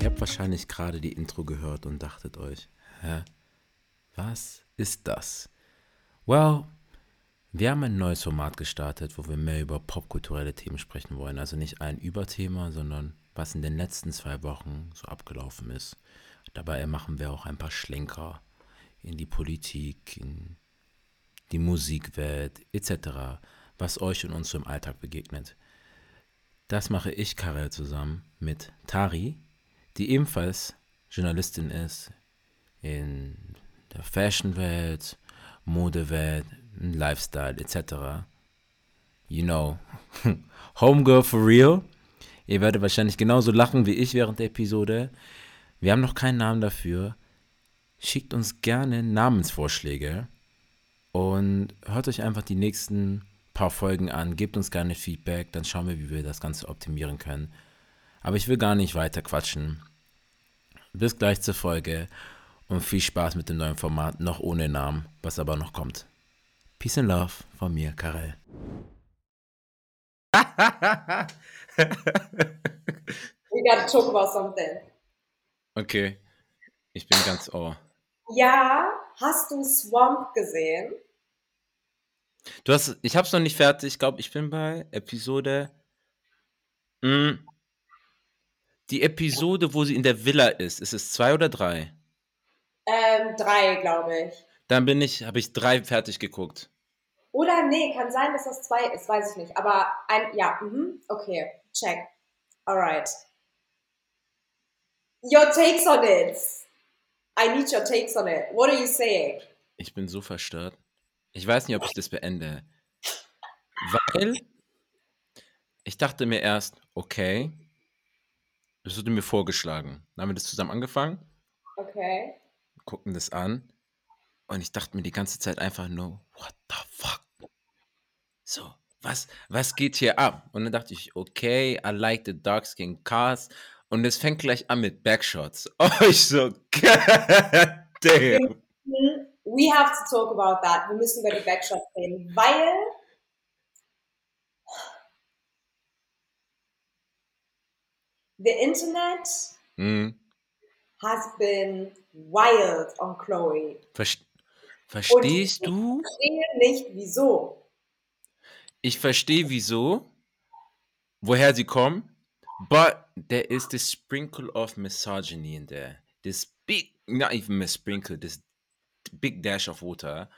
Ihr habt wahrscheinlich gerade die Intro gehört und dachtet euch, hä, was ist das? Well, wir haben ein neues Format gestartet, wo wir mehr über popkulturelle Themen sprechen wollen. Also nicht ein Überthema, sondern was in den letzten zwei Wochen so abgelaufen ist. Dabei machen wir auch ein paar Schlenker in die Politik, in die Musikwelt etc., was euch und uns so im Alltag begegnet. Das mache ich, Karel, zusammen mit Tari, die ebenfalls Journalistin ist in der Fashionwelt, Modewelt, Lifestyle etc. You know, Homegirl for real. Ihr werdet wahrscheinlich genauso lachen wie ich während der Episode. Wir haben noch keinen Namen dafür. Schickt uns gerne Namensvorschläge und hört euch einfach die nächsten paar Folgen an. Gebt uns gerne Feedback, dann schauen wir, wie wir das Ganze optimieren können. Aber ich will gar nicht weiter quatschen. Bis gleich zur Folge und viel Spaß mit dem neuen Format, noch ohne Namen, was aber noch kommt. Peace and Love von mir, Karel. We gotta talk about something. Okay, ich bin ganz ohr. Ja, hast du Swamp gesehen? Du hast, ich hab's noch nicht fertig. Ich glaube, ich bin bei Episode. Mh, die Episode, wo sie in der Villa ist, ist es zwei oder drei? Ähm, drei, glaube ich. Dann bin ich, habe ich drei fertig geguckt. Oder nee, kann sein, dass das zwei ist, weiß ich nicht. Aber ein, ja, mhm, okay, check. Alright. Your takes on it. I need your takes on it. What are you saying? Ich bin so verstört. Ich weiß nicht, ob ich das beende. Weil ich dachte mir erst, okay, das wurde mir vorgeschlagen. Dann haben wir das zusammen angefangen, Okay. gucken das an und ich dachte mir die ganze Zeit einfach nur, what the fuck? So, was, was geht hier ab? Und dann dachte ich, okay, I like the dark skin cast. Und es fängt gleich an mit Backshots. Oh, ich so, god damn. We have to talk about that. Wir müssen über die Backshots reden, weil the internet Hm, has been wild on Chloe. ver- Und verstehst ich du? verstehe nicht, wieso. Ich verstehe wieso, woher sie kommen, but there is this sprinkle of misogyny in there. This big, not even a sprinkle, this big dash of water.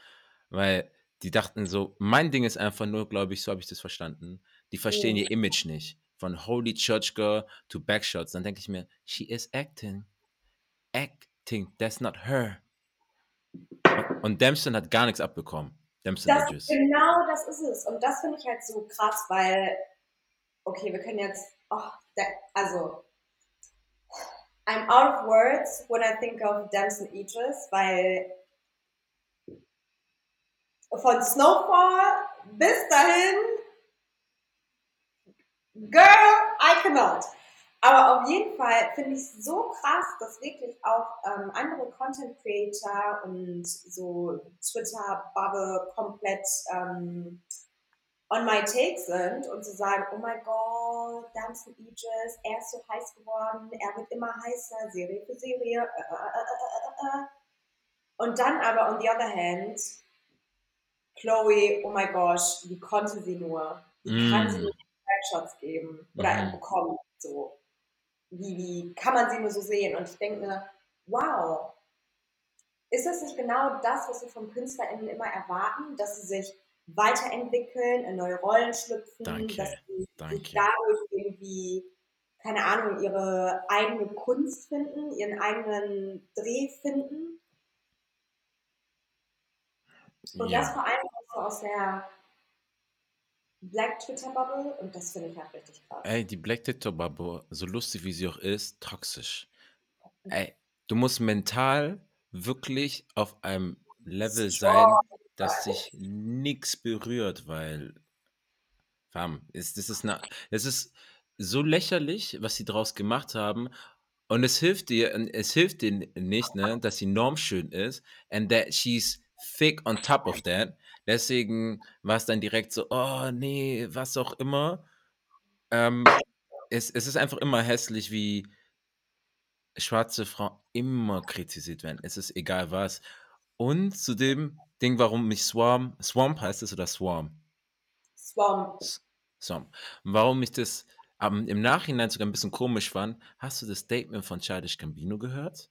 Weil die dachten so, mein Ding ist einfach nur, glaube ich, so habe ich das verstanden. Die verstehen Mhm. ihr Image nicht. Von Holy Church Girl to Backshots. Dann denke ich mir, she is acting. Acting, that's not her. Und Dempsey hat gar nichts abbekommen. Dempsey Das, Idris. genau das ist es. Und das finde ich halt so krass, weil, okay, wir können jetzt, oh, also, I'm out of words when I think of Damson Idris, weil von Snowfall bis dahin, girl, I cannot. Aber auf jeden Fall finde ich es so krass, dass wirklich auch ähm, andere Content Creator und so Twitter-Bubble komplett ähm, on my take sind und zu sagen, oh mein Gott, Damson Idris, er ist so heiß geworden, er wird immer heißer, Serie für Serie. Äh, äh, äh, äh, äh, äh. Und dann aber on the other hand, Chloe, oh mein Gott, wie konnte sie nur? Wie kann sie Mm. nur Backshots geben oder Mhm. bekommen? So. Wie, wie kann man sie nur so sehen? Und ich denke mir, wow, ist das nicht genau das, was wir von KünstlerInnen immer erwarten, dass sie sich weiterentwickeln, in neue Rollen schlüpfen, Danke, dass sie danke. dadurch irgendwie, keine Ahnung, ihre eigene Kunst finden, ihren eigenen Dreh finden? Und das Ja. vor allem auch so aus der Black Twitter Bubble und das finde ich halt richtig krass. Ey, die Black Twitter Bubble, so lustig wie sie auch ist, toxisch. Ey, du musst mental wirklich auf einem Level sein, dass dich nichts berührt, weil, fam, ist, das, ist eine, das ist so lächerlich, was sie draus gemacht haben. Und es hilft dir, es hilft dir nicht, ne, dass sie normschön ist and that she's thick on top of that. Deswegen war es dann direkt so, oh nee, was auch immer. Ähm, es, es ist einfach immer hässlich, wie schwarze Frauen immer kritisiert werden. Es ist egal was. Und zu dem Ding, warum mich Swarm, Swamp heißt es oder Swarm? Swamp. Swamp. Warum ich das ähm, im Nachhinein sogar ein bisschen komisch fand, hast du das Statement von Childish Gambino gehört?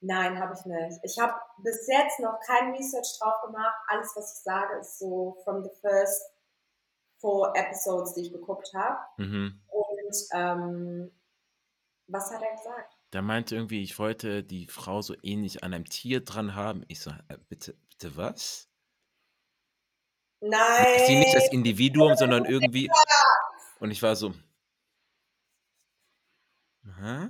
Nein, habe ich nicht. Ich habe bis jetzt noch kein Research drauf gemacht. Alles, was ich sage, ist so from the first four episodes, die ich geguckt habe. Mhm. Und ähm, was hat er gesagt? Der meinte irgendwie, ich wollte die Frau so ähnlich an einem Tier dran haben. Ich so, äh, bitte, bitte was? Nein. Sie nicht als Individuum, sondern irgendwie. Und ich war so. Hä?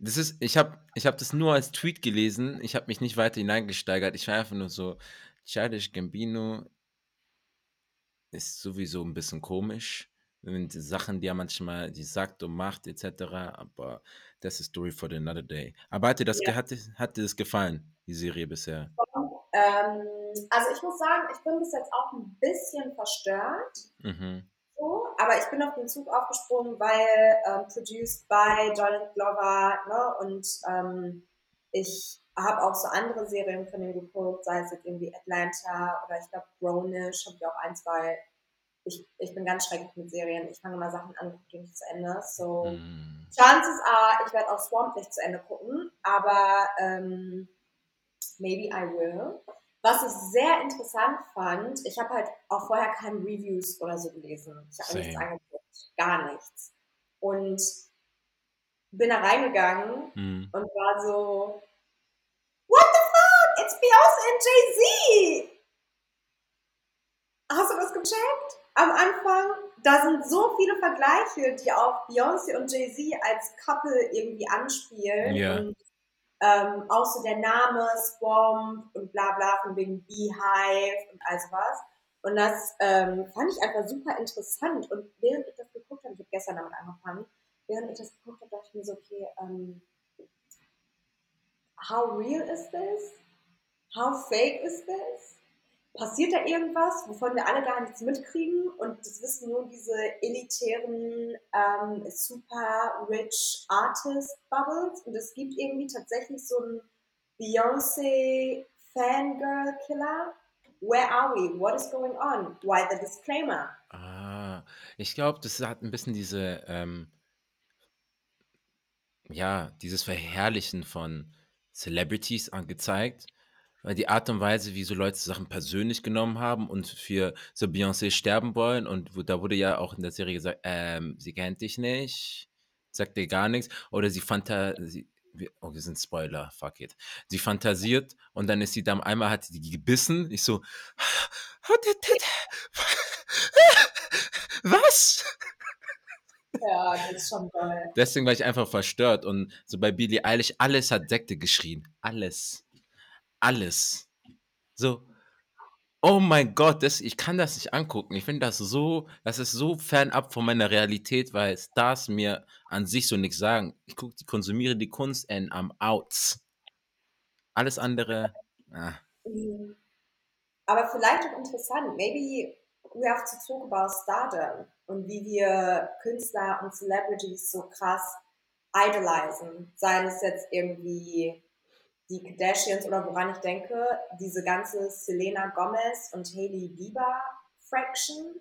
Das ist, ich habe ich hab das nur als Tweet gelesen. Ich habe mich nicht weiter hineingesteigert. Ich war einfach nur so, Childish Gambino ist sowieso ein bisschen komisch. Und Sachen, die er manchmal, die sagt und macht, etc. Aber das ist Story for another day. Aber hat dir das, Ja. hat, hat dir das gefallen, die Serie bisher? Ähm, also ich muss sagen, ich bin bis jetzt auch ein bisschen verstört. Mhm. So, aber ich bin auf den Zug aufgesprungen, weil ähm, produced by Donald Glover, ne? Und ähm, ich habe auch so andere Serien von ihm geguckt, sei es jetzt irgendwie Atlanta oder ich glaube Grownish, habe ich auch ein, zwei. Ich, ich bin ganz schrecklich mit Serien. Ich fange mal Sachen an, gucke die nicht zu Ende. So, Mhm. Chances are, ich werde auch Swamp nicht zu Ende gucken, aber ähm, maybe I will. Was ich sehr interessant fand, ich habe halt auch vorher keine Reviews oder so gelesen. Ich habe nichts angeguckt, gar nichts. Und bin da reingegangen Mhm. und war so, What the fuck? It's Beyoncé and Jay-Z! Hast du das gecheckt? Am Anfang, da sind so viele Vergleiche, die auch Beyoncé und Jay-Z als Couple irgendwie anspielen. Ja. Und ähm, auch so der Name Swamp und bla bla von wegen Beehive und all sowas. Und das ähm, fand ich einfach super interessant. Und während ich das geguckt habe, ich habe gestern damit angefangen, während ich das geguckt habe, dachte ich mir so, okay, ähm, how real is this? How fake is this? Passiert da irgendwas, wovon wir alle gar nichts mitkriegen und das wissen nur diese elitären, ähm, super rich Artist Bubbles und es gibt irgendwie tatsächlich so einen Beyoncé Fangirl Killer. Where are we? What is going on? Why the disclaimer? Ah, ich glaube, das hat ein bisschen diese, ähm, ja, dieses Verherrlichen von Celebrities angezeigt, weil die Art und Weise, wie so Leute Sachen persönlich genommen haben und für so Beyoncé sterben wollen und wo, da wurde ja auch in der Serie gesagt, ähm, sie kennt dich nicht, sagt dir gar nichts oder sie fantasiert, oh, wir sind Spoiler, fuck it. Sie fantasiert und dann ist sie dann einmal hat sie die gebissen. Ich so, was? Ja, das ist schon toll. Deswegen war ich einfach verstört. Und so bei Billie Eilish, alles hat Sekte geschrien. Alles. Alles. So. Oh mein Gott, das, ich kann das nicht angucken. Ich finde das so, das ist so fernab von meiner Realität, weil Stars mir an sich so nichts sagen. Ich gucke, die konsumiere die Kunst and I'm out. Alles andere, ah, Mhm. Aber vielleicht auch interessant, maybe we have to talk about Stardom und wie wir Künstler und Celebrities so krass idolisen. Seien es jetzt irgendwie die Kardashians oder woran ich denke, diese ganze Selena Gomez und Hailey Bieber Fraction.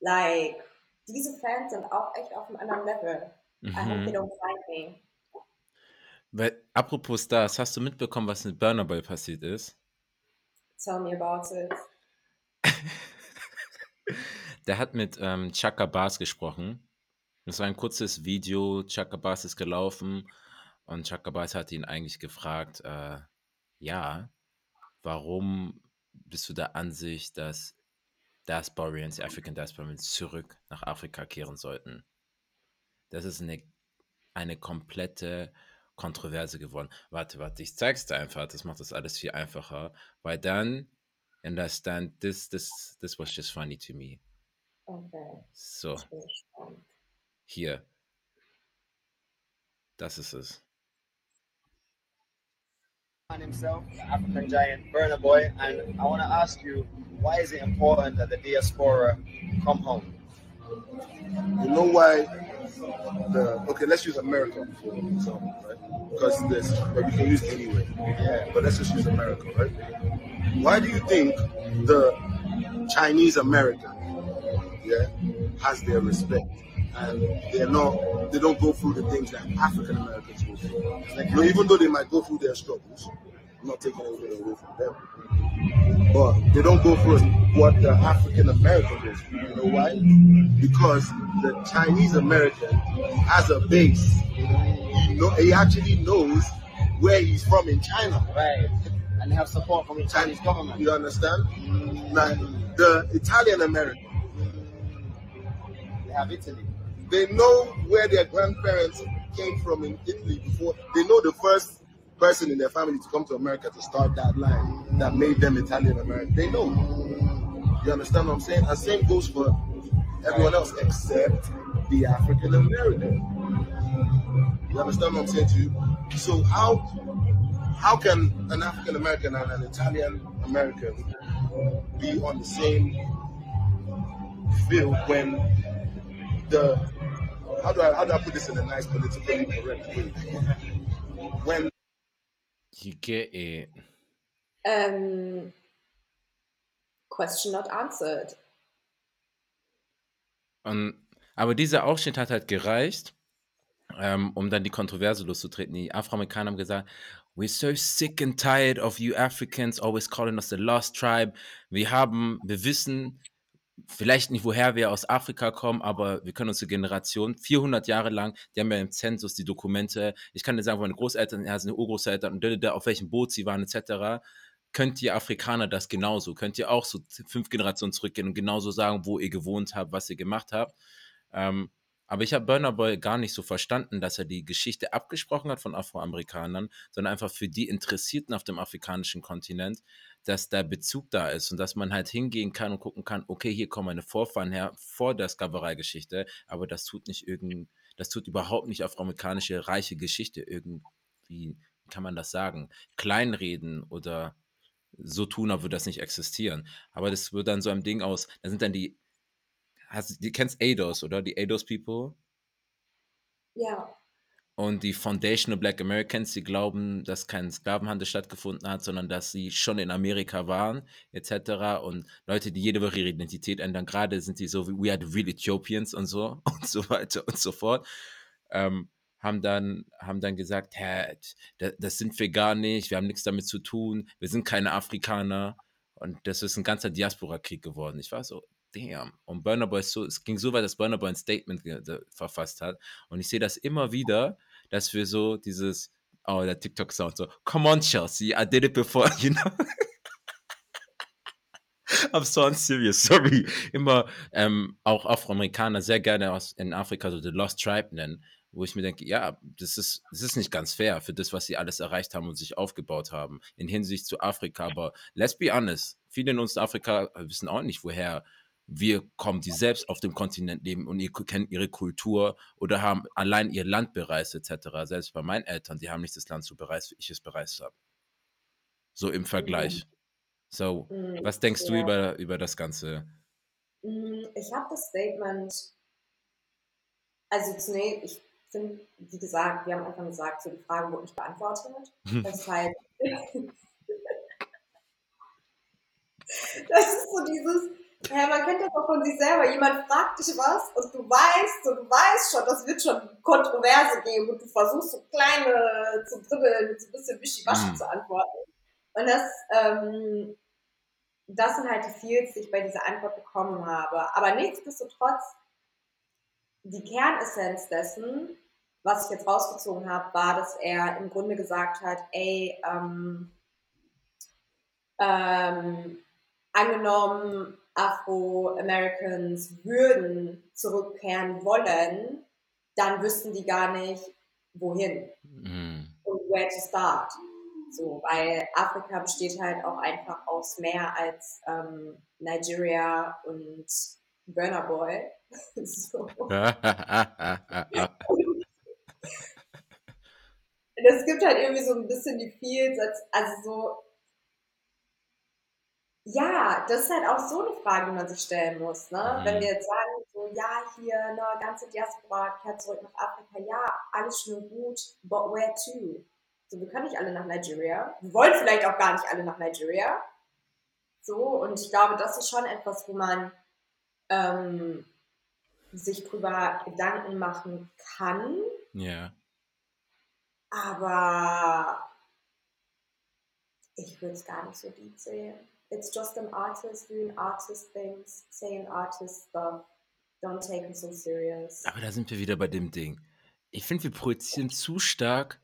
Like, diese Fans sind auch echt auf einem anderen Level. I hope they mhm. don't find me. Weil, apropos Stars, hast du mitbekommen, was mit Burner Boy passiert ist? Tell me about it. Der hat mit ähm, Chaka Bars gesprochen. Das war ein kurzes Video. Chaka Bars ist gelaufen und Chaka Bars hat ihn eigentlich gefragt, äh, ja, warum bist du der Ansicht, dass Diasporians, African Diasporians zurück nach Afrika kehren sollten? Das ist eine, eine komplette Kontroverse geworden. Warte, warte, ich zeig's dir einfach. Das macht das alles viel einfacher, weil dann understand this, this, this was just funny to me. Okay, So, hier. Das ist es. Himself, the African giant Burner Boy, and I want to ask you, why is it important that the diaspora come home? You know why? The okay, let's use America for example, right? Because this, but we can use anywhere. Yeah, but let's just use America, right? Why do you think the Chinese American, yeah, has their respect? And they're not they don't go through the things that African Americans go through. Like, you know, even though they might go through their struggles, I'm not taking anything away from them. But they don't go through what the African American goes through. You know why? Because the Chinese American has a base. He know he actually knows where he's from in China. Right. And they have support from the Chinese government. You understand? Now, the Italian American. They have Italy. They know where their grandparents came from in Italy before. They know the first person in their family to come to America to start that line that made them Italian American. They know. You understand what I'm saying? And same goes for everyone else except the African American. You understand what I'm saying to you? So how how can an African American and an Italian American be on the same field when the how do I how do I put this in a nice politically correct way? When You get it. Ähm, question not answered. Und, aber dieser Ausschnitt hat halt gereicht, ähm, um dann die Kontroverse loszutreten. Die Afroamerikaner haben gesagt, we're so sick and tired of you Africans always calling us the lost tribe. Wir haben, wir wissen vielleicht nicht, woher wir aus Afrika kommen, aber wir können unsere Generation 400 Jahre lang, die haben ja im Zensus die Dokumente. Ich kann dir sagen, meine Großeltern, ja, sind Urgroßeltern und auf welchem Boot sie waren, etc. Könnt ihr Afrikaner das genauso? Könnt ihr auch so fünf Generationen zurückgehen und genauso sagen, wo ihr gewohnt habt, was ihr gemacht habt? Ähm, aber ich habe Burner Boy gar nicht so verstanden, dass er die Geschichte abgesprochen hat von Afroamerikanern, sondern einfach für die Interessierten auf dem afrikanischen Kontinent, dass der Bezug da ist und dass man halt hingehen kann und gucken kann, okay, hier kommen meine Vorfahren her vor der Sklaverei-Geschichte, aber das tut nicht irgend, das tut überhaupt nicht afroamerikanische reiche Geschichte irgendwie, wie kann man das sagen, kleinreden oder so tun, als würde das nicht existieren. Aber das wird dann so ein Ding aus, da sind dann die hast, du kennst ADOS, oder? Die ADOS People? Ja. Und die Foundational Black Americans, die glauben, dass kein Sklavenhandel stattgefunden hat, sondern dass sie schon in Amerika waren, etc. Und Leute, die jede Woche ihre Identität ändern, gerade sind die so wie We are the real Ethiopians und so und so weiter und so fort, ähm, haben, dann, haben dann gesagt, Hä, das, das sind wir gar nicht, wir haben nichts damit zu tun, wir sind keine Afrikaner. Und das ist ein ganzer Diaspora-Krieg geworden. Ich war so, damn. Und Burner Boy so, es ging so weit, dass Burner Boy ein Statement verfasst hat. Und ich sehe das immer wieder, dass wir so dieses, oh, der TikTok-Sound so, come on, Chelsea, I did it before, you know? I'm so unserious, sorry. Immer ähm, auch Afroamerikaner sehr gerne aus, in Afrika so The Lost Tribe nennen, wo ich mir denke, ja, das ist, das ist nicht ganz fair für das, was sie alles erreicht haben und sich aufgebaut haben in Hinsicht zu Afrika. Aber let's be honest, viele in uns in Afrika wissen auch nicht, woher wir kommen, die selbst auf dem Kontinent leben und ihr kennt ihre Kultur oder haben allein ihr Land bereist etc. Selbst bei meinen Eltern, die haben nicht das Land so bereist, wie ich es bereist habe. So im Vergleich. So, Mhm, was denkst du ja. über, über das Ganze? Mm, Ich habe das Statement, also zunächst, ich finde, wie gesagt, wir haben einfach gesagt, so die Frage wurde nicht beantwortet. Deshalb, das ist so dieses, ja, man kennt das auch von sich selber. Jemand fragt dich was und du weißt, und du weißt schon, das wird schon Kontroverse geben und du versuchst so kleine zu dribbeln, so ein bisschen wischiwaschi Mhm. zu antworten. Und das, ähm, das sind halt die Feels, die ich bei dieser Antwort bekommen habe. Aber nichtsdestotrotz, die Kernessenz dessen, was ich jetzt rausgezogen habe, war, dass er im Grunde gesagt hat, ey, ähm, ähm, angenommen, Afro-Americans würden zurückkehren wollen, dann wüssten die gar nicht, wohin Mm. und where to start. So, weil Afrika besteht halt auch einfach aus mehr als ähm, Nigeria und Burner Boy. so. es gibt halt irgendwie so ein bisschen die Feels, als, also so, ja, das ist halt auch so eine Frage, die man sich stellen muss, ne? Mhm. Wenn wir jetzt sagen, so, ja, hier, ne, ganze Diaspora kehrt zurück nach Afrika, ja, alles schön und gut, but where to? So, wir können nicht alle nach Nigeria. Wir wollen vielleicht auch gar nicht alle nach Nigeria. So, und ich glaube, das ist schon etwas, wo man ähm, sich drüber Gedanken machen kann, Ja. aber ich würde es gar nicht so deep sehen. It's just an artist doing artist things, saying artist stuff. Don't take it so serious. Aber da sind wir wieder bei dem Ding. Ich finde, wir projizieren zu stark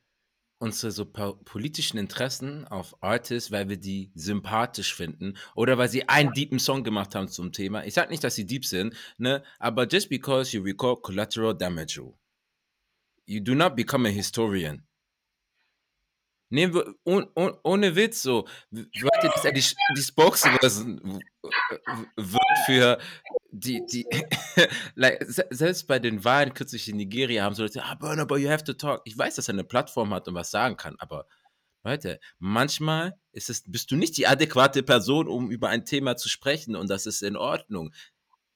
unsere so po politischen Interessen auf Artists, weil wir die sympathisch finden oder weil sie einen deepen Song gemacht haben zum Thema. Ich sag nicht, dass sie deep sind, ne? Aber just because you record collateral damage, you do not become a historian. Nehmen wir, oh, oh, ohne Witz so, ihr, dass er die, die Spokesperson wird für die, die, like, se- selbst bei den Wahlen kürzlich in Nigeria haben so Leute, ah, Burner Boy, you have to talk. Ich weiß, dass er eine Plattform hat und was sagen kann, aber Leute, manchmal ist es, bist du nicht die adäquate Person, um über ein Thema zu sprechen und das ist in Ordnung.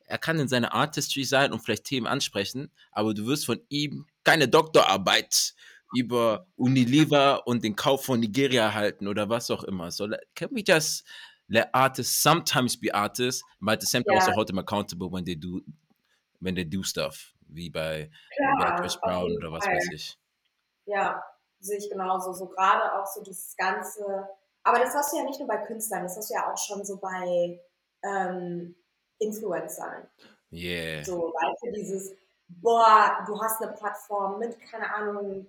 Er kann in seiner Artistry sein und vielleicht Themen ansprechen, aber du wirst von ihm keine Doktorarbeit über Unilever und den Kauf von Nigeria erhalten oder was auch immer. So, can we just let artists sometimes be artists, but at the same time Ja. also hold them accountable when they do, when they do stuff, wie bei, Chris Brown oder was Fall. weiß ich. Ja, sehe ich genauso. So gerade auch so dieses ganze, aber das hast du ja nicht nur bei Künstlern, das hast du ja auch schon so bei ähm, Influencern. Yeah. So, weißt du, dieses, boah, du hast eine Plattform mit, keine Ahnung,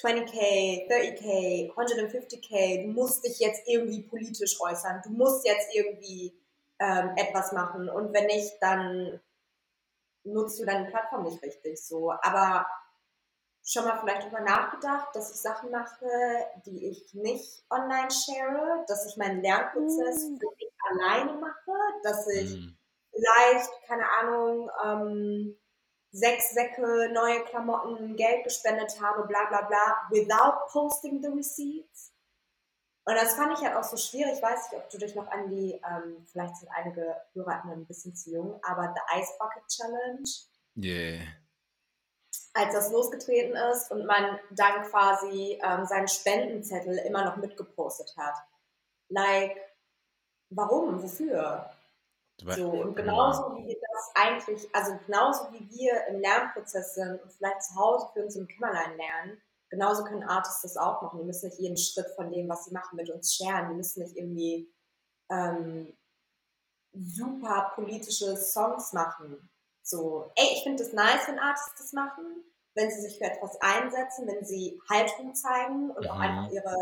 20k, 30k, 150k, du musst dich jetzt irgendwie politisch äußern, du musst jetzt irgendwie ähm, etwas machen und wenn nicht, dann nutzt du deine Plattform nicht richtig so. Aber schon mal vielleicht darüber nachgedacht, dass ich Sachen mache, die ich nicht online share, dass ich meinen Lernprozess für mich alleine mache, dass ich Mm. vielleicht, keine Ahnung, ähm, sechs Säcke neue Klamotten, Geld gespendet habe, bla bla bla, without posting the receipts. Und das fand ich halt auch so schwierig. Ich weiß nicht, ob du dich noch an die, ähm, vielleicht sind einige Hörer ein bisschen zu jung, aber The Ice Bucket Challenge, Yeah. als das losgetreten ist und man dann quasi ähm, seinen Spendenzettel immer noch mitgepostet hat. Like, warum? Wofür? So, und genauso wie wir das eigentlich, also genauso wie wir im Lernprozess sind und vielleicht zu Hause für uns im Kämmerlein lernen, genauso können Artists das auch machen. Die müssen nicht jeden Schritt von dem, was sie machen, mit uns scheren. Die müssen nicht irgendwie ähm, super politische Songs machen. So, ey, ich finde es nice, wenn Artists das machen, wenn sie sich für etwas einsetzen, wenn sie Haltung zeigen und auch Mhm. einfach ihre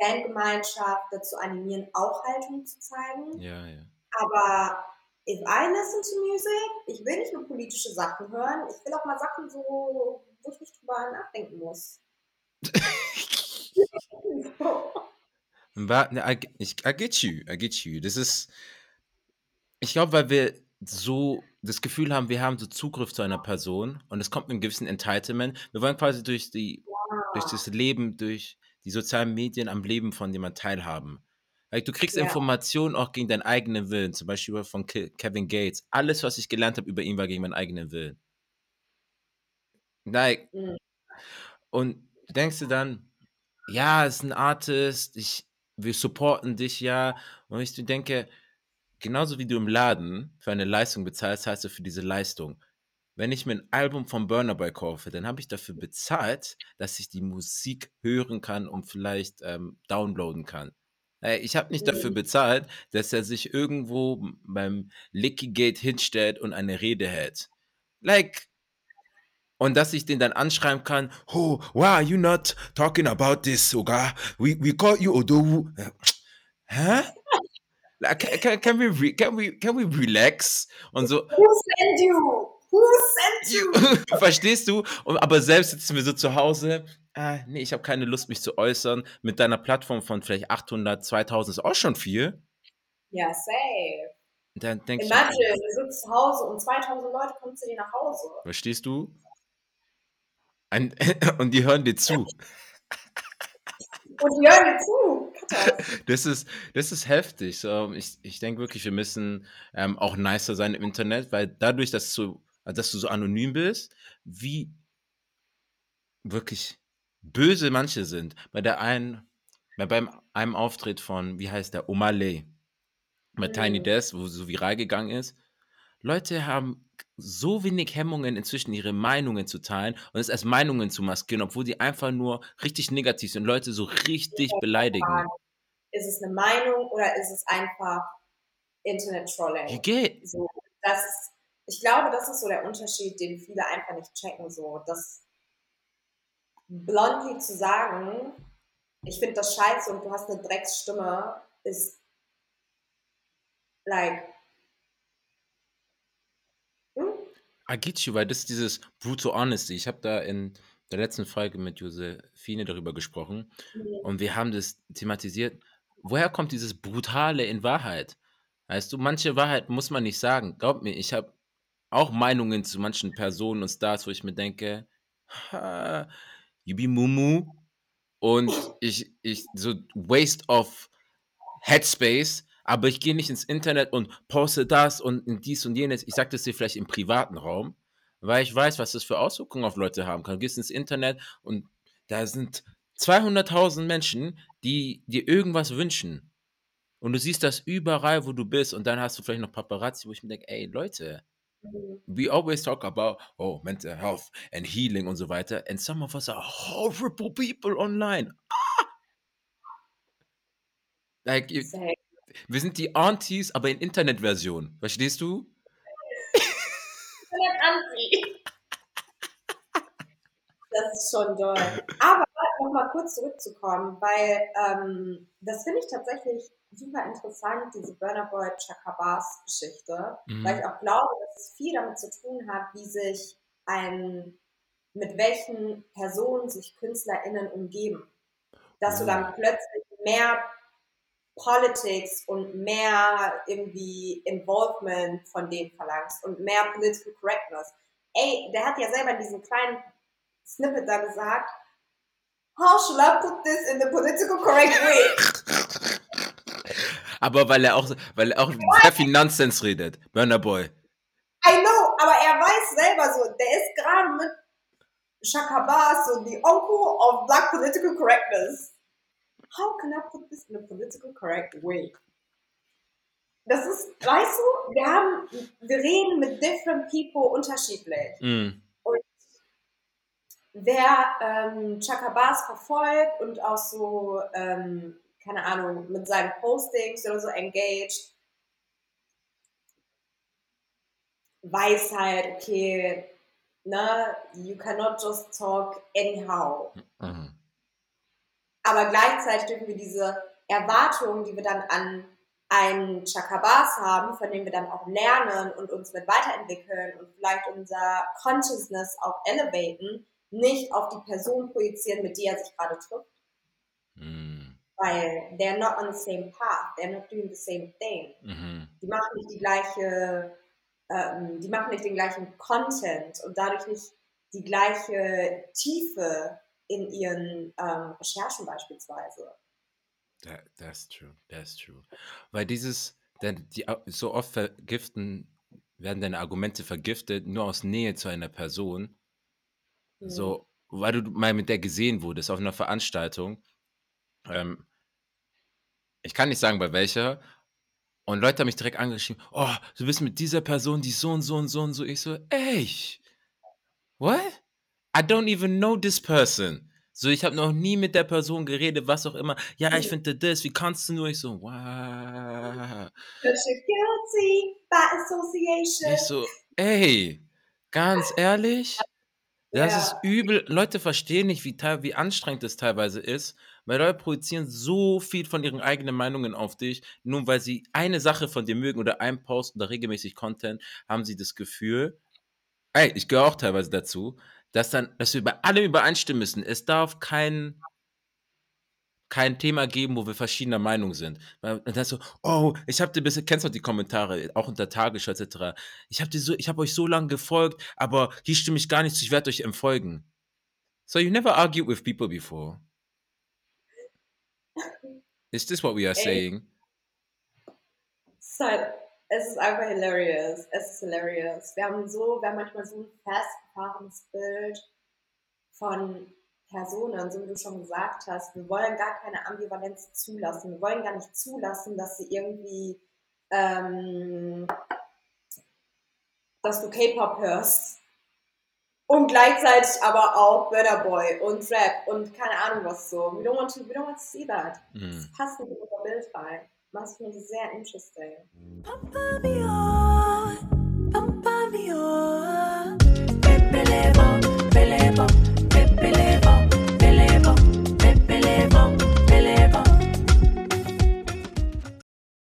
Fangemeinschaft dazu animieren, auch Haltung zu zeigen. Ja, ja. Aber if I listen to music, ich will nicht nur politische Sachen hören, ich will auch mal Sachen so, wo ich nicht drüber nachdenken muss. Wa- ne, I, I get you, I get you. Das ist, ich glaube, weil wir so das Gefühl haben, wir haben so Zugriff zu einer Person und es kommt mit einem gewissen Entitlement. Wir wollen quasi durch die, durch das Leben, durch die sozialen Medien am Leben von jemand teilhaben. Like, du kriegst Ja. Informationen auch gegen deinen eigenen Willen, zum Beispiel von Ke Kevin Gates. Alles, was ich gelernt habe über ihn, war gegen meinen eigenen Willen. Like, Mhm. und denkst du dann, ja, es ist ein Artist, ich, wir supporten dich ja. Und ich denke, genauso wie du im Laden für eine Leistung bezahlst, zahlst du für diese Leistung. Wenn ich mir ein Album von Burner Boy kaufe, dann habe ich dafür bezahlt, dass ich die Musik hören kann und vielleicht ähm, downloaden kann. Äh, Ich habe nicht dafür Mhm. bezahlt, dass er sich irgendwo beim Licky Gate hinstellt und eine Rede hält. Like, und dass ich den dann anschreiben kann, oh, why are you not talking about this, sogar? We, we call you Odowu. Äh, Hä? Like, Can, can, we re, can, we, can we relax? Und so, Who sent you? Who sent you? verstehst du? Und, aber selbst sitzen wir so zu Hause, ah, nee, ich habe keine Lust, mich zu äußern. Mit deiner Plattform von vielleicht 800, 2000 ist auch schon viel. Ja, safe. Dann denke ich, Imagine, du sitzt zu Hause und 2000 Leute kommen zu dir nach Hause. verstehst du? Ein, und die hören dir zu. Und die hören dir zu. Das ist, das ist heftig. So, ich ich denke wirklich, wir müssen ähm, auch nicer sein im Internet, weil dadurch, dass du, dass du so anonym bist, wie wirklich böse manche sind. Bei der einen, bei beim einem Auftritt von, wie heißt der, Omalay, mit Tiny Mhm. Desk, wo so viral gegangen ist. Leute haben so wenig Hemmungen, inzwischen ihre Meinungen zu teilen und es als Meinungen zu maskieren, obwohl die einfach nur richtig negativ sind, Leute so richtig beleidigen. Ist es eine Meinung oder ist es einfach Wie Internet-Trolling? geht? So, das ist, ich glaube, das ist so der Unterschied, den viele einfach nicht checken. So, das bluntly zu sagen, ich finde das scheiße und du hast eine Drecksstimme, ist like, hm? I get you, weil das ist dieses brutal honesty. Ich habe da in der letzten Folge mit Josephine darüber gesprochen und wir haben das thematisiert. Woher kommt dieses Brutale in Wahrheit? Weißt du, manche Wahrheit muss man nicht sagen. Glaub mir, ich habe auch Meinungen zu manchen Personen und Stars, wo ich mir denke, be mumu und ich, ich, so waste of Headspace, aber ich gehe nicht ins Internet und poste das und dies und jenes. Ich sage das dir vielleicht im privaten Raum, weil ich weiß, was das für Auswirkungen auf Leute haben kann. Du gehst ins Internet und da sind 200.000 Menschen, die dir irgendwas wünschen. Und du siehst das überall, wo du bist. Und dann hast du vielleicht noch Paparazzi, wo ich mir denke, ey, Leute, we always talk about, oh, mental health and healing und so weiter. And some of us are horrible people online. Ah! Like, you- wir sind die Aunties, aber in Internetversion. Verstehst du? Das ist schon doll. Aber nochmal kurz zurückzukommen, weil ähm, das finde ich tatsächlich super interessant, diese Burner Boy Chakabas Geschichte, Mhm. weil ich auch glaube, dass es viel damit zu tun hat, wie sich ein, mit welchen Personen sich KünstlerInnen umgeben. Dass du Oh. dann plötzlich mehr Politics und mehr irgendwie Involvement von denen verlangst und mehr Political Correctness. Ey, der hat ja selber in diesem kleinen Snippet da gesagt, how should I put this in the political correct way? Aber weil er auch, weil er auch sehr viel Nonsens redet. Burner Boy. I know, aber er weiß selber so, der ist gerade mit Shaka Bass so the uncle of black political correctness. How can I put this in a political correct way? Das ist, weißt du, wir haben, wir reden mit different people unterschiedlich. Mm. wer ähm, Chaka Bass verfolgt und auch so, ähm, keine Ahnung, mit seinen Postings oder so engaged, weiß halt, okay, ne, you cannot just talk anyhow. Mhm. Aber gleichzeitig dürfen wir diese Erwartungen, die wir dann an einen Chakabas haben, von dem wir dann auch lernen und uns mit weiterentwickeln und vielleicht unser Consciousness auch elevaten, nicht auf die Person projizieren, mit der er sich gerade trifft. Weil they're not on the same path, they're not doing the same thing. Mhm. Die machen nicht die gleiche, ähm, die machen nicht den gleichen Content und dadurch nicht die gleiche Tiefe in ihren ähm, Recherchen beispielsweise. That, that's true, that's true. Weil dieses, denn die, so oft vergiften, werden deine Argumente vergiftet, nur aus Nähe zu einer Person. So, weil du mal mit der gesehen wurdest auf einer Veranstaltung. Ähm, ich kann nicht sagen, bei welcher. Und Leute haben mich direkt angeschrieben, oh, du bist mit dieser Person, die so und so und so und so. Ich so, ey, what? I don't even know this person. So, ich habe noch nie mit der Person geredet, was auch immer. Ja, ich finde das, wie kannst du nur? Ich so, wow. Guilty by association. Ich so, ey, ganz ehrlich, das Ja. ist übel. Leute verstehen nicht, wie, wie anstrengend es teilweise ist, weil Leute projizieren so viel von ihren eigenen Meinungen auf dich, nur weil sie eine Sache von dir mögen oder einen Post oder regelmäßig Content, haben sie das Gefühl, ey, ich gehöre auch teilweise dazu, dass dann, dass wir bei allem übereinstimmen müssen. Es darf kein kein Thema geben, wo wir verschiedener Meinung sind. Und dann so, oh, ich habe dir bisher, kennst du die Kommentare, auch unter Tagesschau etc. Ich habe so, habe euch so lange gefolgt, aber hier stimme ich gar nicht zu, ich werde euch entfolgen. So you never argued with people before. Is this what we are Ey. saying? Es ist halt, es ist einfach hilarious. Es ist hilarious. Wir haben so, wir haben manchmal so ein festgefahrenes Bild von Personen, so wie du schon gesagt hast. Wir wollen gar keine Ambivalenz zulassen. Wir wollen gar nicht zulassen, dass sie irgendwie, ähm, dass du K-Pop hörst. Und gleichzeitig aber auch Burner Boy und Rap und keine Ahnung was so. We don't want to, we don't want to see that. Mm. Das passt nicht in unser Bild rein. Das finde ich sehr interesting. Papa.